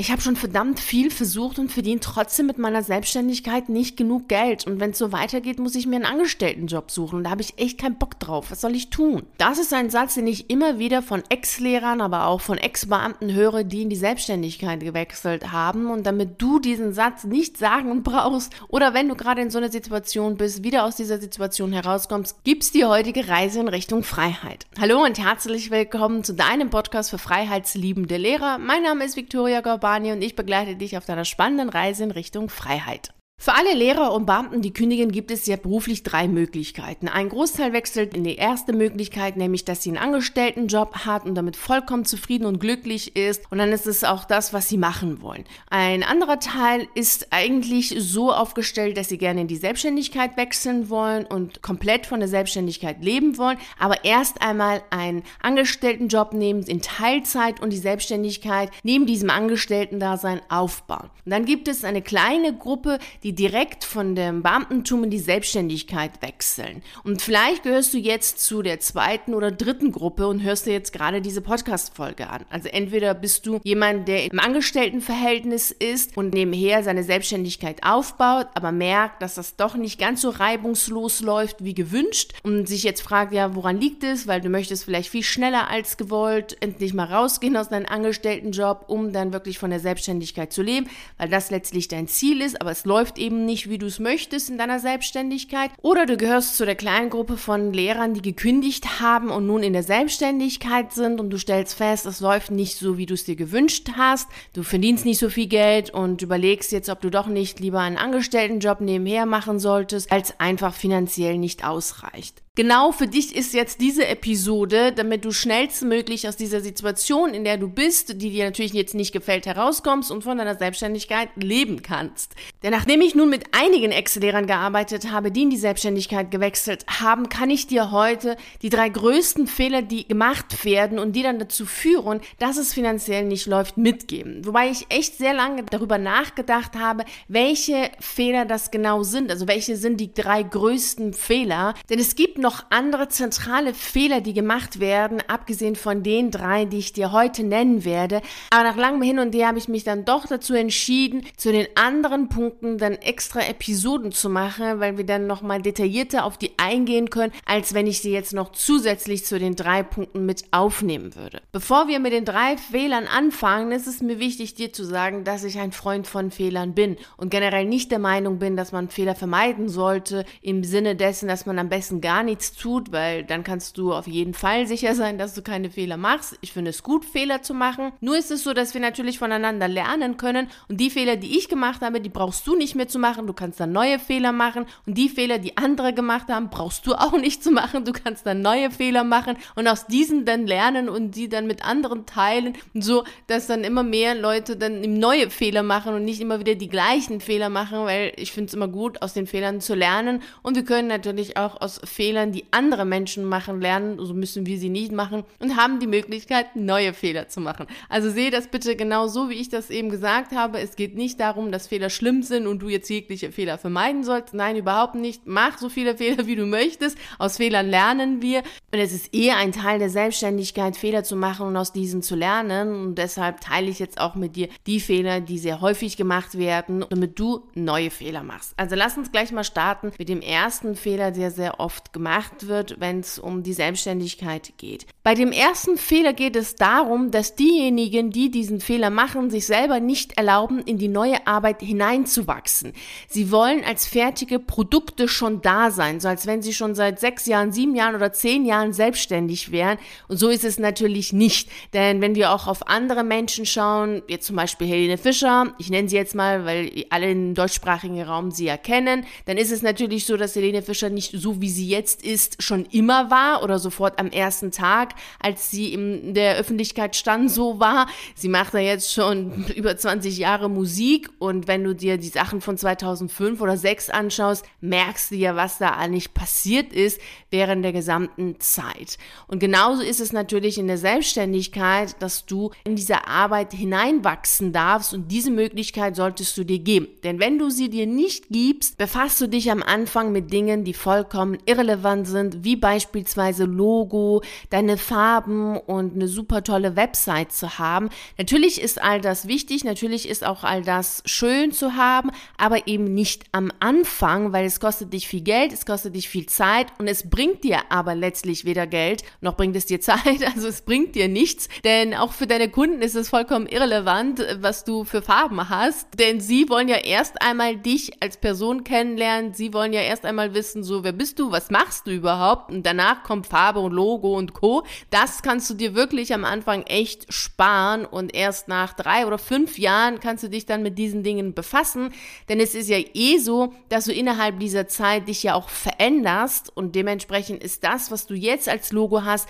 ich habe schon verdammt viel versucht und verdiene trotzdem mit meiner Selbstständigkeit nicht genug Geld. Und wenn es so weitergeht, muss ich mir einen Angestelltenjob suchen. Da habe ich echt keinen Bock drauf. Was soll ich tun? Das ist ein Satz, den ich immer wieder von Ex-Lehrern, aber auch von Ex-Beamten höre, die in die Selbstständigkeit gewechselt haben. Und damit du diesen Satz nicht sagen brauchst oder wenn du gerade in so einer Situation bist, wieder aus dieser Situation herauskommst, gibt's die heutige Reise in Richtung Freiheit. Hallo und herzlich willkommen zu deinem Podcast für freiheitsliebende Lehrer. Mein Name ist Viktoria Gorba Albani und ich begleite dich auf deiner spannenden Reise in Richtung Freiheit. Für alle Lehrer und Beamten, die kündigen, gibt es ja beruflich drei Möglichkeiten. Ein Großteil wechselt in die erste Möglichkeit, nämlich dass sie einen Angestelltenjob hat und damit vollkommen zufrieden und glücklich ist. Und dann ist es auch das, was sie machen wollen. Ein anderer Teil ist eigentlich so aufgestellt, dass sie gerne in die Selbstständigkeit wechseln wollen und komplett von der Selbstständigkeit leben wollen, aber erst einmal einen Angestelltenjob nehmen in Teilzeit und die Selbstständigkeit neben diesem Angestellten-Dasein aufbauen. Und dann gibt es eine kleine Gruppe, die die direkt von dem Beamtentum in die Selbstständigkeit wechseln. Und vielleicht gehörst du jetzt zu der zweiten oder dritten Gruppe und hörst dir jetzt gerade diese Podcast-Folge an. Also entweder bist du jemand, der im Angestelltenverhältnis ist und nebenher seine Selbstständigkeit aufbaut, aber merkt, dass das doch nicht ganz so reibungslos läuft wie gewünscht und sich jetzt fragt, ja, woran liegt es? Weil du möchtest vielleicht viel schneller als gewollt endlich mal rausgehen aus deinem Angestelltenjob, um dann wirklich von der Selbstständigkeit zu leben, weil das letztlich dein Ziel ist, aber es läuft eben nicht, wie du es möchtest in deiner Selbstständigkeit. Oder du gehörst zu der kleinen Gruppe von Lehrern, die gekündigt haben und nun in der Selbstständigkeit sind und du stellst fest, es läuft nicht so, wie du es dir gewünscht hast. Du verdienst nicht so viel Geld und überlegst jetzt, ob du doch nicht lieber einen Angestelltenjob nebenher machen solltest, als einfach finanziell nicht ausreicht. Genau für dich ist jetzt diese Episode, damit du schnellstmöglich aus dieser Situation, in der du bist, die dir natürlich jetzt nicht gefällt, herauskommst und von deiner Selbstständigkeit leben kannst. Denn nachdem ich nun mit einigen Ex-Lehrern gearbeitet habe, die in die Selbstständigkeit gewechselt haben, kann ich dir heute die drei größten Fehler, die gemacht werden und die dann dazu führen, dass es finanziell nicht läuft, mitgeben. Wobei ich echt sehr lange darüber nachgedacht habe, welche Fehler das genau sind. Also welche sind die drei größten Fehler. Denn es gibt noch noch andere zentrale Fehler, die gemacht werden, abgesehen von den drei, die ich dir heute nennen werde. Aber nach langem Hin und Her habe ich mich dann doch dazu entschieden, zu den anderen Punkten dann extra Episoden zu machen, weil wir dann nochmal detaillierter auf die eingehen können, als wenn ich sie jetzt noch zusätzlich zu den drei Punkten mit aufnehmen würde. Bevor wir mit den drei Fehlern anfangen, ist es mir wichtig, dir zu sagen, dass ich ein Freund von Fehlern bin und generell nicht der Meinung bin, dass man Fehler vermeiden sollte, im Sinne dessen, dass man am besten gar nichts nichts tut, weil dann kannst du auf jeden Fall sicher sein, dass du keine Fehler machst. Ich finde es gut, Fehler zu machen. Nur ist es so, dass wir natürlich voneinander lernen können und die Fehler, die ich gemacht habe, die brauchst du nicht mehr zu machen. Du kannst dann neue Fehler machen und die Fehler, die andere gemacht haben, brauchst du auch nicht zu machen. Du kannst dann neue Fehler machen und aus diesen dann lernen und die dann mit anderen teilen so, dass dann immer mehr Leute dann neue Fehler machen und nicht immer wieder die gleichen Fehler machen, weil ich finde es immer gut, aus den Fehlern zu lernen und wir können natürlich auch aus Fehlern Fehlern, die andere Menschen machen, lernen, so müssen wir sie nicht machen und haben die Möglichkeit, neue Fehler zu machen. Also sehe das bitte genau so, wie ich das eben gesagt habe. Es geht nicht darum, dass Fehler schlimm sind und du jetzt jegliche Fehler vermeiden sollst. Nein, überhaupt nicht. Mach so viele Fehler, wie du möchtest. Aus Fehlern lernen wir. Und es ist eher ein Teil der Selbstständigkeit, Fehler zu machen und aus diesen zu lernen. Und deshalb teile ich jetzt auch mit dir die Fehler, die sehr häufig gemacht werden, damit du neue Fehler machst. Also lass uns gleich mal starten mit dem ersten Fehler, der sehr oft gemacht gemacht wird, wenn es um die Selbstständigkeit geht. Bei dem ersten Fehler geht es darum, dass diejenigen, die diesen Fehler machen, sich selber nicht erlauben, in die neue Arbeit hineinzuwachsen. Sie wollen als fertige Produkte schon da sein, so als wenn sie schon seit sechs Jahren, sieben Jahren oder zehn Jahren selbstständig wären. Und so ist es natürlich nicht. Denn wenn wir auch auf andere Menschen schauen, jetzt zum Beispiel Helene Fischer, ich nenne sie jetzt mal, weil alle im deutschsprachigen Raum sie erkennen, dann ist es natürlich so, dass Helene Fischer nicht so wie sie jetzt ist, schon immer war oder sofort am ersten Tag, als sie in der Öffentlichkeit stand, so war. Sie macht ja jetzt schon über 20 Jahre Musik und wenn du dir die Sachen von 2005 oder 2006 anschaust, merkst du ja, was da eigentlich passiert ist während der gesamten Zeit. Und genauso ist es natürlich in der Selbstständigkeit, dass du in diese Arbeit hineinwachsen darfst und diese Möglichkeit solltest du dir geben. Denn wenn du sie dir nicht gibst, befasst du dich am Anfang mit Dingen, die vollkommen irrelevant irrelevant sind, wie beispielsweise Logo, deine Farben und eine super tolle Website zu haben. Natürlich ist all das wichtig, natürlich ist auch all das schön zu haben, aber eben nicht am Anfang, weil es kostet dich viel Geld, es kostet dich viel Zeit und es bringt dir aber letztlich weder Geld, noch bringt es dir Zeit, also es bringt dir nichts, denn auch für deine Kunden ist es vollkommen irrelevant, was du für Farben hast, denn sie wollen ja erst einmal dich als Person kennenlernen, sie wollen ja erst einmal wissen, so, wer bist du, was machst du überhaupt und danach kommt Farbe und Logo und Co. Das kannst du dir wirklich am Anfang echt sparen und erst nach drei oder fünf Jahren kannst du dich dann mit diesen Dingen befassen, denn es ist ja eh so, dass du innerhalb dieser Zeit dich ja auch veränderst und dementsprechend ist das, was du jetzt als Logo hast,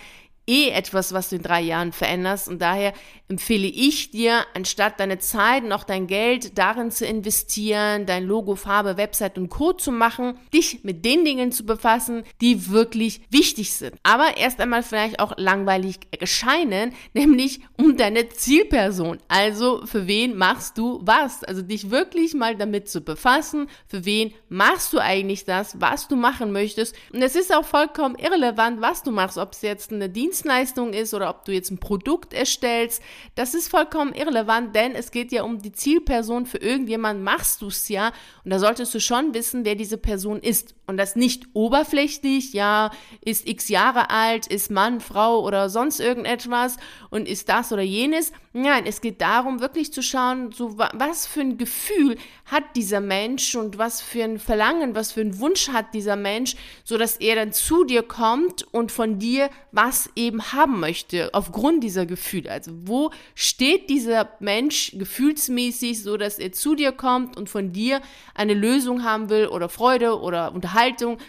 eh etwas, was du in drei Jahren veränderst. Und daher empfehle ich dir, anstatt deine Zeit und auch dein Geld darin zu investieren, dein Logo, Farbe, Website und Code zu machen, dich mit den Dingen zu befassen, die wirklich wichtig sind. Aber erst einmal vielleicht auch langweilig erscheinen, nämlich um deine Zielperson. Also für wen machst du was? Also dich wirklich mal damit zu befassen, für wen machst du eigentlich das, was du machen möchtest. Und es ist auch vollkommen irrelevant, was du machst, ob es jetzt eine Dienst Dienstleistung ist oder ob du jetzt ein Produkt erstellst, das ist vollkommen irrelevant, denn es geht ja um die Zielperson. Für irgendjemand machst du es ja und da solltest du schon wissen, wer diese Person ist. Und das nicht oberflächlich, ja, ist x Jahre alt, ist Mann, Frau oder sonst irgendetwas und ist das oder jenes. Nein, es geht darum, wirklich zu schauen, so was für ein Gefühl hat dieser Mensch und was für ein Verlangen, was für ein Wunsch hat dieser Mensch, so dass er dann zu dir kommt und von dir was eben haben möchte, aufgrund dieser Gefühle. Also wo steht dieser Mensch gefühlsmäßig, so dass er zu dir kommt und von dir eine Lösung haben will oder Freude oder Unterhaltung,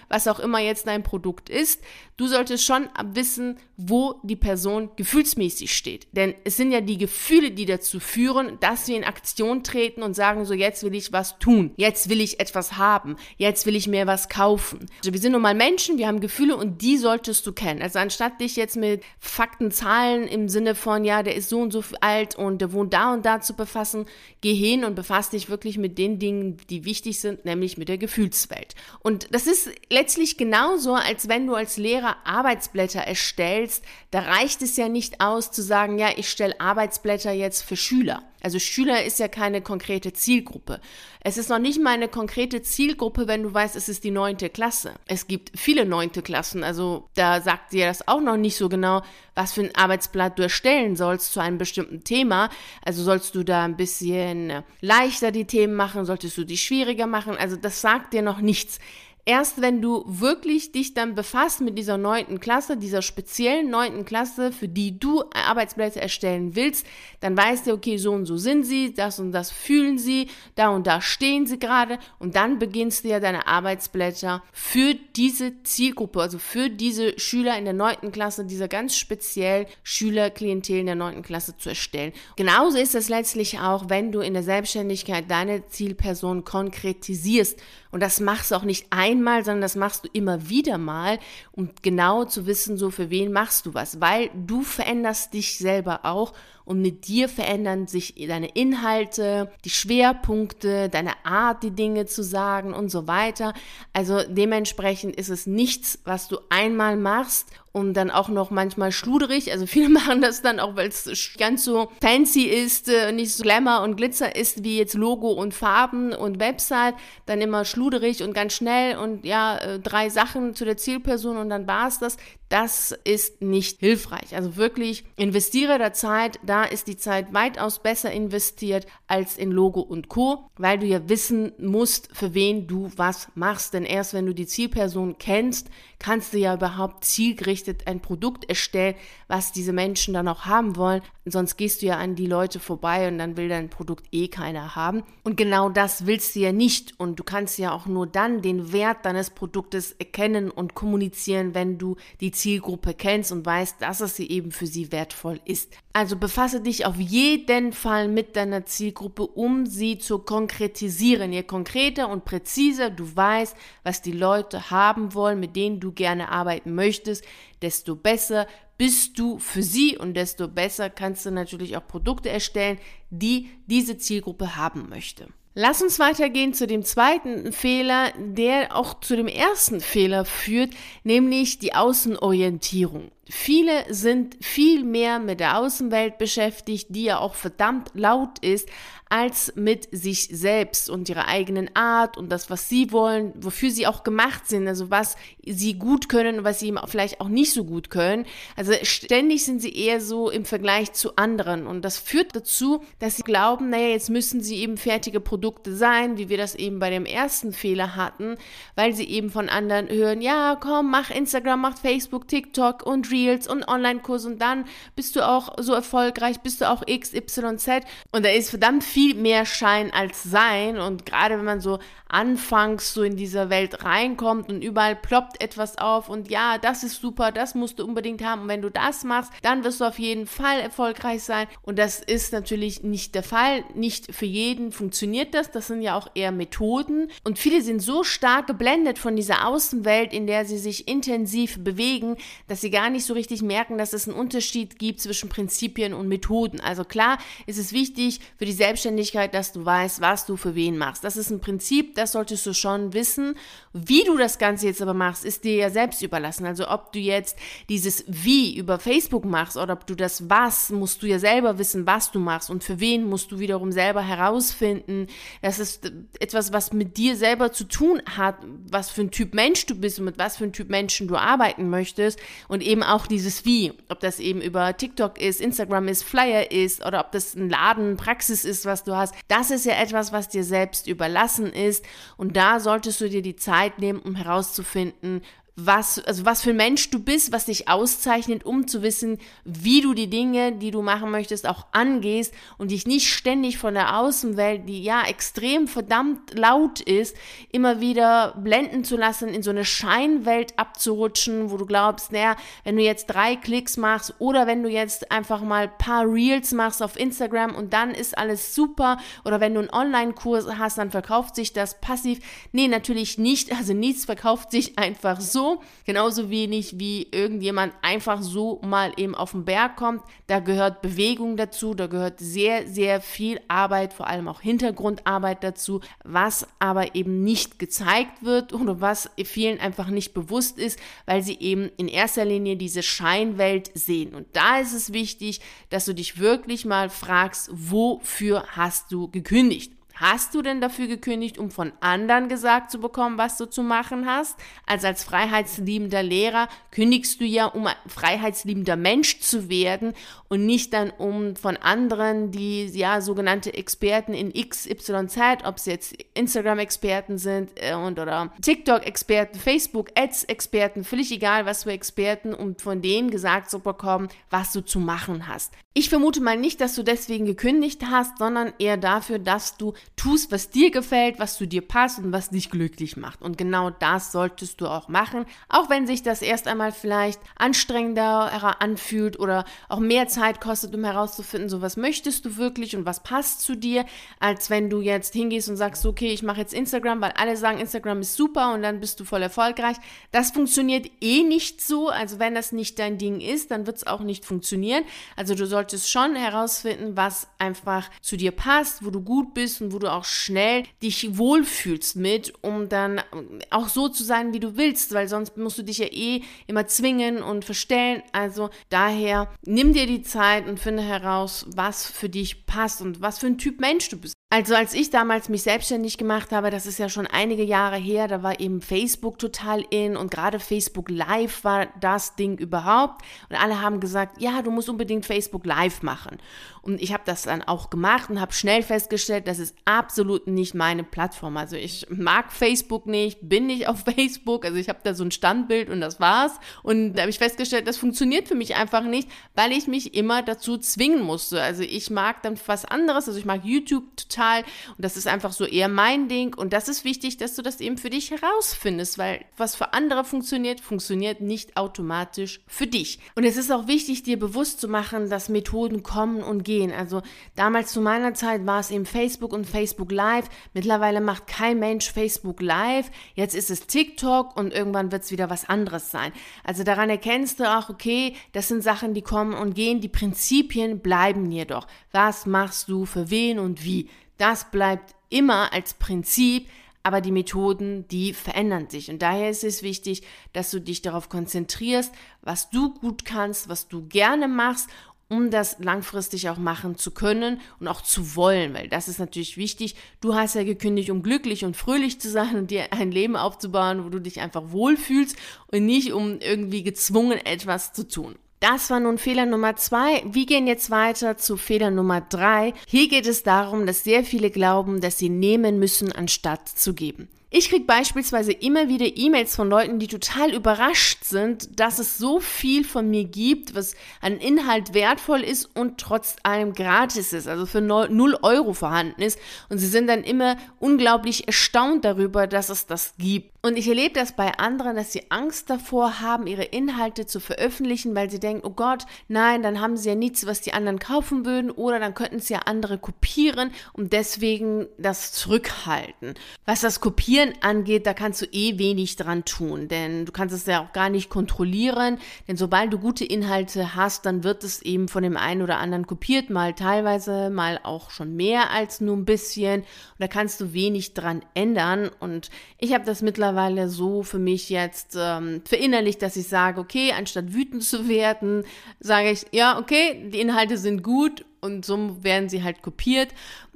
was auch immer jetzt dein Produkt ist. Du solltest schon wissen, wo die Person gefühlsmäßig steht. Denn es sind ja die Gefühle, die dazu führen, dass wir in Aktion treten und sagen, so jetzt will ich was tun, jetzt will ich etwas haben, jetzt will ich mir was kaufen. Also wir sind nun mal Menschen, wir haben Gefühle und die solltest du kennen. Also anstatt dich jetzt mit Fakten, Zahlen im Sinne von, ja, der ist so und so alt und der wohnt da und da zu befassen, geh hin und befass dich wirklich mit den Dingen, die wichtig sind, nämlich mit der Gefühlswelt. Und das ist letztlich genauso, als wenn du als Lehrer Arbeitsblätter erstellst, da reicht es ja nicht aus zu sagen, ja, ich stelle Arbeitsblätter jetzt für Schüler. Also Schüler ist ja keine konkrete Zielgruppe. Es ist noch nicht mal eine konkrete Zielgruppe, wenn du weißt, es ist die neunte Klasse. Es gibt viele neunte Klassen, also da sagt dir das auch noch nicht so genau, was für ein Arbeitsblatt du erstellen sollst zu einem bestimmten Thema. Also sollst du da ein bisschen leichter die Themen machen, solltest du die schwieriger machen. Also das sagt dir noch nichts. Erst wenn du wirklich dich dann befasst mit dieser neunten Klasse, dieser speziellen neunten Klasse, für die du Arbeitsplätze erstellen willst, dann weißt du, okay, so und so sind sie, das und das fühlen sie, da und da stehen sie gerade und dann beginnst du ja deine Arbeitsblätter für diese Zielgruppe, also für diese Schüler in der neunten Klasse, dieser ganz speziell Schülerklientel in der neunten Klasse zu erstellen. Genauso ist es letztlich auch, wenn du in der Selbstständigkeit deine Zielperson konkretisierst und das machst du auch nicht einmal, sondern das machst du immer wieder mal, um genau zu wissen, so für wen machst du was, weil du veränderst dich selber auch und mit dir verändern sich deine Inhalte, die Schwerpunkte, deine Art, die Dinge zu sagen und so weiter. Also dementsprechend ist es nichts, was du einmal machst und dann auch noch manchmal schluderig. Also viele machen das dann auch, weil es ganz so fancy ist, äh, nicht so Glamour und Glitzer ist wie jetzt Logo und Farben und Website, dann immer schluderig und ganz schnell und ja, äh, drei Sachen zu der Zielperson und dann war es das. Das ist nicht hilfreich. Also wirklich investiere da Zeit. Da ist die Zeit weitaus besser investiert als in Logo und Co., weil du ja wissen musst, für wen du was machst. Denn erst wenn du die Zielperson kennst, kannst du ja überhaupt zielgerichtet ein Produkt erstellen, was diese Menschen dann auch haben wollen. Sonst gehst du ja an die Leute vorbei und dann will dein Produkt eh keiner haben. Und genau das willst du ja nicht. Und du kannst ja auch nur dann den Wert deines Produktes erkennen und kommunizieren, wenn du die Zielgruppe kennst und weißt, dass es sie eben für sie wertvoll ist. Also befasse dich auf jeden Fall mit deiner Zielgruppe, um sie zu konkretisieren. Je konkreter und präziser du weißt, was die Leute haben wollen, mit denen du gerne arbeiten möchtest, desto besser bist du für sie und desto besser kannst du natürlich auch Produkte erstellen, die diese Zielgruppe haben möchte. Lass uns weitergehen zu dem zweiten Fehler, der auch zu dem ersten Fehler führt, nämlich die Außenorientierung. Viele sind viel mehr mit der Außenwelt beschäftigt, die ja auch verdammt laut ist, als mit sich selbst und ihrer eigenen Art und das, was sie wollen, wofür sie auch gemacht sind, also was sie gut können und was sie vielleicht auch nicht so gut können. Also ständig sind sie eher so im Vergleich zu anderen und das führt dazu, dass sie glauben, naja, jetzt müssen sie eben fertige Produkte sein, wie wir das eben bei dem ersten Fehler hatten, weil sie eben von anderen hören, ja, komm, mach Instagram, mach Facebook, TikTok und Reels und Online-Kurs und dann bist du auch so erfolgreich, bist du auch XYZ und da ist verdammt viel viel mehr Schein als Sein. Und gerade wenn man so anfangs so in dieser Welt reinkommt und überall ploppt etwas auf und ja, das ist super, das musst du unbedingt haben. Und wenn du das machst, dann wirst du auf jeden Fall erfolgreich sein. Und das ist natürlich nicht der Fall. Nicht für jeden funktioniert das. Das sind ja auch eher Methoden. Und viele sind so stark geblendet von dieser Außenwelt, in der sie sich intensiv bewegen, dass sie gar nicht so richtig merken, dass es einen Unterschied gibt zwischen Prinzipien und Methoden. Also klar ist es wichtig für die Selbstständigkeit, dass du weißt, was du für wen machst. Das ist ein Prinzip, das solltest du schon wissen. Wie du das Ganze jetzt aber machst, ist dir ja selbst überlassen. Also ob du jetzt dieses Wie über Facebook machst oder ob du das Was, musst du ja selber wissen, was du machst und für wen musst du wiederum selber herausfinden. Das ist etwas, was mit dir selber zu tun hat, was für ein Typ Mensch du bist und mit was für ein Typ Menschen du arbeiten möchtest und eben auch dieses Wie, ob das eben über TikTok ist, Instagram ist, Flyer ist oder ob das ein Laden, Praxis ist, was du hast. Das ist ja etwas, was dir selbst überlassen ist und da solltest du dir die Zeit nehmen, um herauszufinden, was, also was für ein Mensch du bist, was dich auszeichnet, um zu wissen, wie du die Dinge, die du machen möchtest, auch angehst und dich nicht ständig von der Außenwelt, die ja extrem verdammt laut ist, immer wieder blenden zu lassen, in so eine Scheinwelt abzurutschen, wo du glaubst, naja, wenn du jetzt drei Klicks machst oder wenn du jetzt einfach mal ein paar Reels machst auf Instagram und dann ist alles super oder wenn du einen Online-Kurs hast, dann verkauft sich das passiv. Nee, natürlich nicht. Also nichts verkauft sich einfach so Genauso wenig wie irgendjemand einfach so mal eben auf den Berg kommt. Da gehört Bewegung dazu, da gehört sehr, sehr viel Arbeit, vor allem auch Hintergrundarbeit dazu, was aber eben nicht gezeigt wird oder was vielen einfach nicht bewusst ist, weil sie eben in erster Linie diese Scheinwelt sehen. Und da ist es wichtig, dass du dich wirklich mal fragst, wofür hast du gekündigt? Hast du denn dafür gekündigt, um von anderen gesagt zu bekommen, was du zu machen hast? Also als freiheitsliebender Lehrer kündigst du ja, um ein freiheitsliebender Mensch zu werden und nicht dann um von anderen, die ja sogenannte Experten in XYZ, ob es jetzt Instagram-Experten sind äh, und oder TikTok-Experten, Facebook-Ads-Experten, völlig egal, was für Experten, um von denen gesagt zu bekommen, was du zu machen hast. Ich vermute mal nicht, dass du deswegen gekündigt hast, sondern eher dafür, dass du tust, was dir gefällt, was zu dir passt und was dich glücklich macht. Und genau das solltest du auch machen, auch wenn sich das erst einmal vielleicht anstrengender anfühlt oder auch mehr Zeit kostet, um herauszufinden, so was möchtest du wirklich und was passt zu dir, als wenn du jetzt hingehst und sagst, okay, ich mache jetzt Instagram, weil alle sagen, Instagram ist super und dann bist du voll erfolgreich. Das funktioniert eh nicht so. Also wenn das nicht dein Ding ist, dann wird es auch nicht funktionieren. Also du solltest schon herausfinden, was einfach zu dir passt, wo du gut bist und wo du auch schnell dich wohlfühlst mit, um dann auch so zu sein, wie du willst, weil sonst musst du dich ja eh immer zwingen und verstellen. Also daher nimm dir die Zeit und finde heraus, was für dich passt und was für ein Typ Mensch du bist. Also als ich damals mich selbstständig gemacht habe, das ist ja schon einige Jahre her, da war eben Facebook total in und gerade Facebook Live war das Ding überhaupt und alle haben gesagt, ja, du musst unbedingt Facebook Live machen. Und ich habe das dann auch gemacht und habe schnell festgestellt, das ist absolut nicht meine Plattform. Also ich mag Facebook nicht, bin nicht auf Facebook, also ich habe da so ein Standbild und das war's. Und da habe ich festgestellt, das funktioniert für mich einfach nicht, weil ich mich immer dazu zwingen musste. Also ich mag dann was anderes, also ich mag YouTube total. Und das ist einfach so eher mein Ding. Und das ist wichtig, dass du das eben für dich herausfindest, weil was für andere funktioniert, funktioniert nicht automatisch für dich. Und es ist auch wichtig, dir bewusst zu machen, dass Methoden kommen und gehen. Also damals zu meiner Zeit war es eben Facebook und Facebook Live. Mittlerweile macht kein Mensch Facebook Live. Jetzt ist es TikTok und irgendwann wird es wieder was anderes sein. Also daran erkennst du auch, okay, das sind Sachen, die kommen und gehen. Die Prinzipien bleiben jedoch. Was machst du für wen und wie? Das bleibt immer als Prinzip, aber die Methoden, die verändern sich. Und daher ist es wichtig, dass du dich darauf konzentrierst, was du gut kannst, was du gerne machst um das langfristig auch machen zu können und auch zu wollen, weil das ist natürlich wichtig. Du hast ja gekündigt, um glücklich und fröhlich zu sein und dir ein Leben aufzubauen, wo du dich einfach wohlfühlst und nicht um irgendwie gezwungen etwas zu tun. Das war nun Fehler Nummer zwei. Wir gehen jetzt weiter zu Fehler Nummer drei. Hier geht es darum, dass sehr viele glauben, dass sie nehmen müssen, anstatt zu geben. Ich kriege beispielsweise immer wieder E-Mails von Leuten, die total überrascht sind, dass es so viel von mir gibt, was an Inhalt wertvoll ist und trotz allem gratis ist, also für 0 Euro vorhanden ist. Und sie sind dann immer unglaublich erstaunt darüber, dass es das gibt. Und ich erlebe das bei anderen, dass sie Angst davor haben, ihre Inhalte zu veröffentlichen, weil sie denken, oh Gott, nein, dann haben sie ja nichts, was die anderen kaufen würden oder dann könnten sie ja andere kopieren und deswegen das zurückhalten. Was das Kopieren angeht, da kannst du eh wenig dran tun, denn du kannst es ja auch gar nicht kontrollieren, denn sobald du gute Inhalte hast, dann wird es eben von dem einen oder anderen kopiert, mal teilweise, mal auch schon mehr als nur ein bisschen. Und da kannst du wenig dran ändern. Und ich habe das mittlerweile mittlerweile so für mich jetzt ähm, verinnerlicht, dass ich sage, okay, anstatt wütend zu werden, sage ich, ja, okay, die Inhalte sind gut und so werden sie halt kopiert,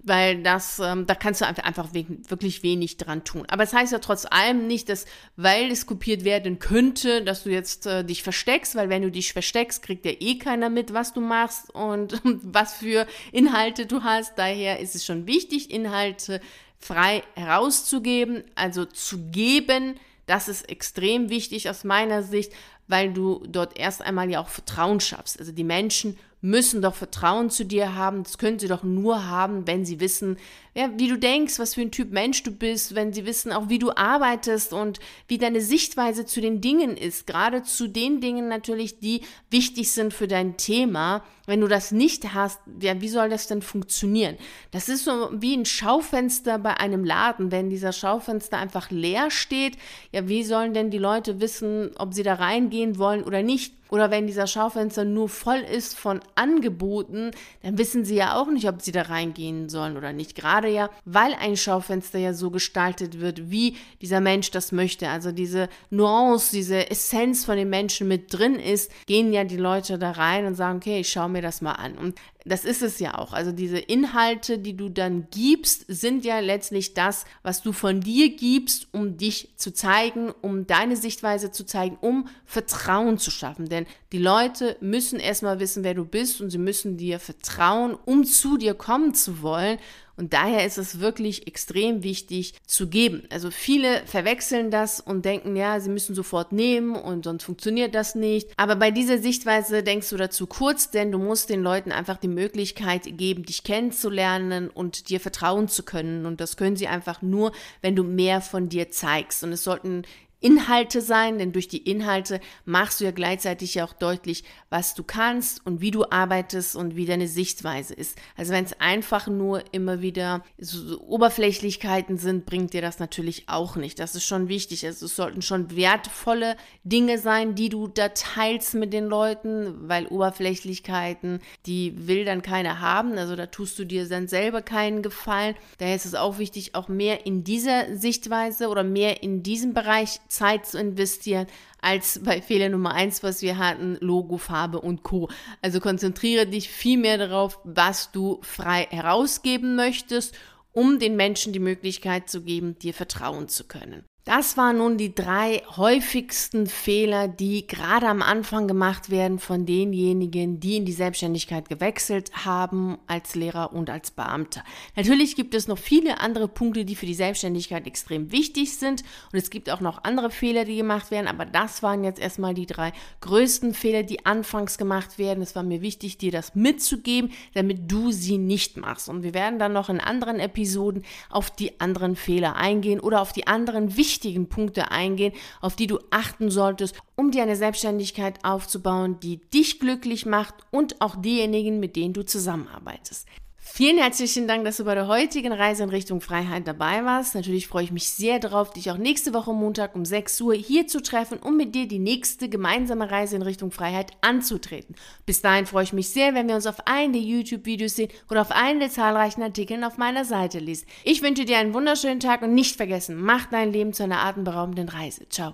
weil das, ähm, da kannst du einfach, einfach wirklich wenig dran tun. Aber es das heißt ja trotz allem nicht, dass, weil es kopiert werden könnte, dass du jetzt äh, dich versteckst, weil wenn du dich versteckst, kriegt ja eh keiner mit, was du machst und was für Inhalte du hast. Daher ist es schon wichtig, Inhalte frei herauszugeben, also zu geben. Das ist extrem wichtig aus meiner Sicht, weil du dort erst einmal ja auch Vertrauen schaffst. Also die Menschen müssen doch Vertrauen zu dir haben. Das können sie doch nur haben, wenn sie wissen, ja, wie du denkst, was für ein Typ Mensch du bist, wenn sie wissen auch, wie du arbeitest und wie deine Sichtweise zu den Dingen ist. Gerade zu den Dingen natürlich, die wichtig sind für dein Thema. Wenn du das nicht hast, ja, wie soll das denn funktionieren? Das ist so wie ein Schaufenster bei einem Laden. Wenn dieser Schaufenster einfach leer steht, ja, wie sollen denn die Leute wissen, ob sie da reingehen wollen oder nicht? Oder wenn dieser Schaufenster nur voll ist von Angeboten, dann wissen sie ja auch nicht, ob sie da reingehen sollen oder nicht. Gerade ja, weil ein Schaufenster ja so gestaltet wird, wie dieser Mensch das möchte. Also diese Nuance, diese Essenz von den Menschen mit drin ist, gehen ja die Leute da rein und sagen, okay, ich schaue mir das mal an. Und das ist es ja auch. Also diese Inhalte, die du dann gibst, sind ja letztlich das, was du von dir gibst, um dich zu zeigen, um deine Sichtweise zu zeigen, um Vertrauen zu schaffen. Denn die Leute müssen erstmal wissen, wer du bist und sie müssen dir vertrauen, um zu dir kommen zu wollen. Und daher ist es wirklich extrem wichtig zu geben. Also viele verwechseln das und denken, ja, sie müssen sofort nehmen und sonst funktioniert das nicht. Aber bei dieser Sichtweise denkst du dazu kurz, denn du musst den Leuten einfach die Möglichkeit geben, dich kennenzulernen und dir vertrauen zu können. Und das können sie einfach nur, wenn du mehr von dir zeigst. Und es sollten Inhalte sein, denn durch die Inhalte machst du ja gleichzeitig ja auch deutlich, was du kannst und wie du arbeitest und wie deine Sichtweise ist. Also wenn es einfach nur immer wieder so Oberflächlichkeiten sind, bringt dir das natürlich auch nicht. Das ist schon wichtig. Also es sollten schon wertvolle Dinge sein, die du da teilst mit den Leuten, weil Oberflächlichkeiten, die will dann keiner haben. Also da tust du dir dann selber keinen Gefallen. Daher ist es auch wichtig, auch mehr in dieser Sichtweise oder mehr in diesem Bereich Zeit zu investieren, als bei Fehler Nummer eins, was wir hatten, Logo, Farbe und Co. Also konzentriere dich viel mehr darauf, was du frei herausgeben möchtest, um den Menschen die Möglichkeit zu geben, dir vertrauen zu können. Das waren nun die drei häufigsten Fehler, die gerade am Anfang gemacht werden von denjenigen, die in die Selbstständigkeit gewechselt haben als Lehrer und als Beamter. Natürlich gibt es noch viele andere Punkte, die für die Selbstständigkeit extrem wichtig sind und es gibt auch noch andere Fehler, die gemacht werden, aber das waren jetzt erstmal die drei größten Fehler, die anfangs gemacht werden. Es war mir wichtig, dir das mitzugeben, damit du sie nicht machst. Und wir werden dann noch in anderen Episoden auf die anderen Fehler eingehen oder auf die anderen wichtigen wichtigen Punkte eingehen, auf die du achten solltest, um dir eine Selbstständigkeit aufzubauen, die dich glücklich macht und auch diejenigen, mit denen du zusammenarbeitest. Vielen herzlichen Dank, dass du bei der heutigen Reise in Richtung Freiheit dabei warst. Natürlich freue ich mich sehr darauf, dich auch nächste Woche Montag um 6 Uhr hier zu treffen, um mit dir die nächste gemeinsame Reise in Richtung Freiheit anzutreten. Bis dahin freue ich mich sehr, wenn wir uns auf einen der YouTube-Videos sehen oder auf einen der zahlreichen Artikeln auf meiner Seite liest. Ich wünsche dir einen wunderschönen Tag und nicht vergessen, mach dein Leben zu einer atemberaubenden Reise. Ciao.